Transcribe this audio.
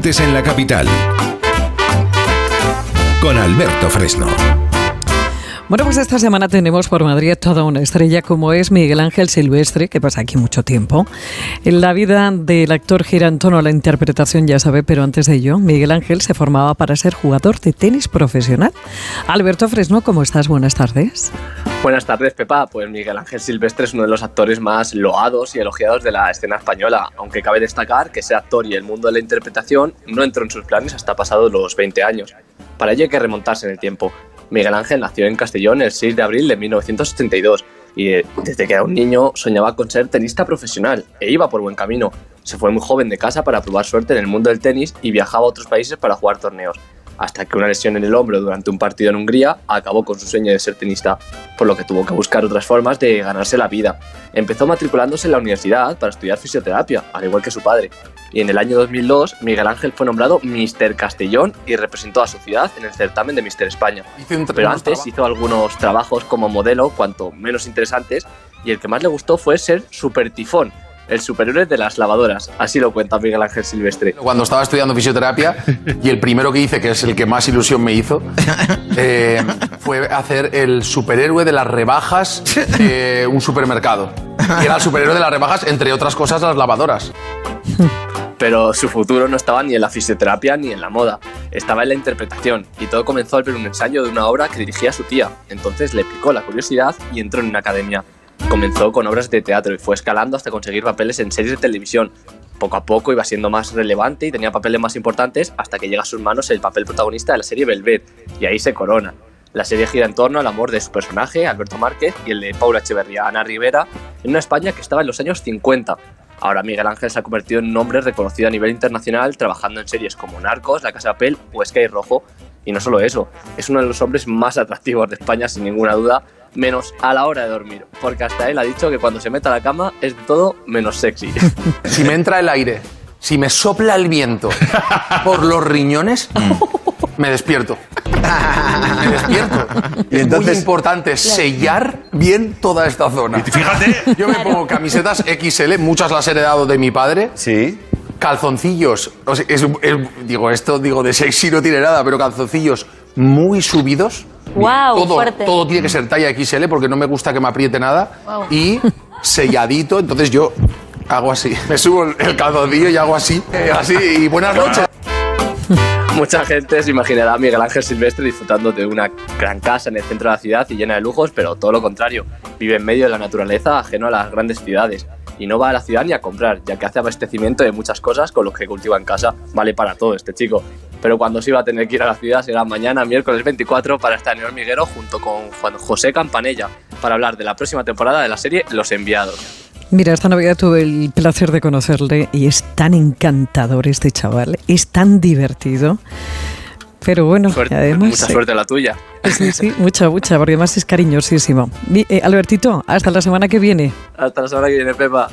deportes en la capital. Con Alberto Fresno. Bueno, pues esta semana tenemos por Madrid toda una estrella como es Miguel Ángel Silvestre, que pasa aquí mucho tiempo. En la vida del actor gira en torno a la interpretación, ya sabe, pero antes de ello, Miguel Ángel se formaba para ser jugador de tenis profesional. Alberto Fresno, ¿cómo estás? Buenas tardes. Buenas tardes, Pepa. Pues Miguel Ángel Silvestre es uno de los actores más loados y elogiados de la escena española, aunque cabe destacar que ese actor y el mundo de la interpretación no entró en sus planes hasta pasados los 20 años. Para ello hay que remontarse en el tiempo. Miguel Ángel nació en Castellón el 6 de abril de 1972 y eh, desde que era un niño soñaba con ser tenista profesional e iba por buen camino. Se fue muy joven de casa para probar suerte en el mundo del tenis y viajaba a otros países para jugar torneos hasta que una lesión en el hombro durante un partido en Hungría acabó con su sueño de ser tenista, por lo que tuvo que buscar otras formas de ganarse la vida. Empezó matriculándose en la universidad para estudiar fisioterapia, al igual que su padre, y en el año 2002 Miguel Ángel fue nombrado Mister Castellón y representó a su ciudad en el certamen de Mister España. Pero antes hizo algunos trabajos como modelo, cuanto menos interesantes, y el que más le gustó fue ser super tifón, el superhéroe de las lavadoras. Así lo cuenta Miguel Ángel Silvestre. Cuando estaba estudiando fisioterapia, y el primero que hice, que es el que más ilusión me hizo, eh, fue hacer el superhéroe de las rebajas de un supermercado. Y era el superhéroe de las rebajas, entre otras cosas, las lavadoras. Pero su futuro no estaba ni en la fisioterapia ni en la moda, estaba en la interpretación, y todo comenzó al ver un ensayo de una obra que dirigía su tía. Entonces le picó la curiosidad y entró en una academia. Comenzó con obras de teatro y fue escalando hasta conseguir papeles en series de televisión. Poco a poco iba siendo más relevante y tenía papeles más importantes hasta que llega a sus manos el papel protagonista de la serie Velvet, y ahí se corona. La serie gira en torno al amor de su personaje, Alberto Márquez, y el de Paula Echeverría, Ana Rivera, en una España que estaba en los años 50. Ahora Miguel Ángel se ha convertido en un hombre reconocido a nivel internacional, trabajando en series como Narcos, La Casa de Papel o Sky Rojo. Y no solo eso, es uno de los hombres más atractivos de España, sin ninguna duda, menos a la hora de dormir, porque hasta él ha dicho que cuando se mete a la cama es de todo menos sexy. Si me entra el aire, si me sopla el viento por los riñones, me despierto. Me despierto. Y es muy importante sellar bien toda esta zona. Fíjate. Yo me pongo camisetas XL, muchas las he heredado de mi padre. Sí. Calzoncillos, o sea, es- es- digo, esto digo de sexy no tiene nada, pero calzoncillos muy subidos. Guau, todo, fuerte. todo tiene que ser talla XL porque no me gusta que me apriete nada. Guau. Y selladito, entonces yo hago así. Me subo el- el calzoncillo y hago así, eh, así, y buenas noches. Mucha gente se imaginará a Miguel Ángel Silvestre disfrutando de una gran casa en el centro de la ciudad y llena de lujos, pero todo lo contrario. Vive en medio de la naturaleza, ajeno a las grandes ciudades. Y no va a la ciudad ni a comprar, ya que hace abastecimiento de muchas cosas con lo que cultiva en casa. Vale para todo este chico. Pero cuando sí va a tener que ir a la ciudad será mañana, miércoles 24, para estar en el hormiguero junto con Juan José Campanella, para hablar de la próxima temporada de la serie Los Enviados. Mira, esta Navidad tuve el placer de conocerle y es tan encantador este chaval, es tan divertido. Pero bueno, Suerte- además... mucha eh, suerte la tuya. Sí, sí, mucha, mucha, porque además es cariñosísimo. Eh, Albertito, hasta la semana que viene. Hasta la semana que viene, Pepa.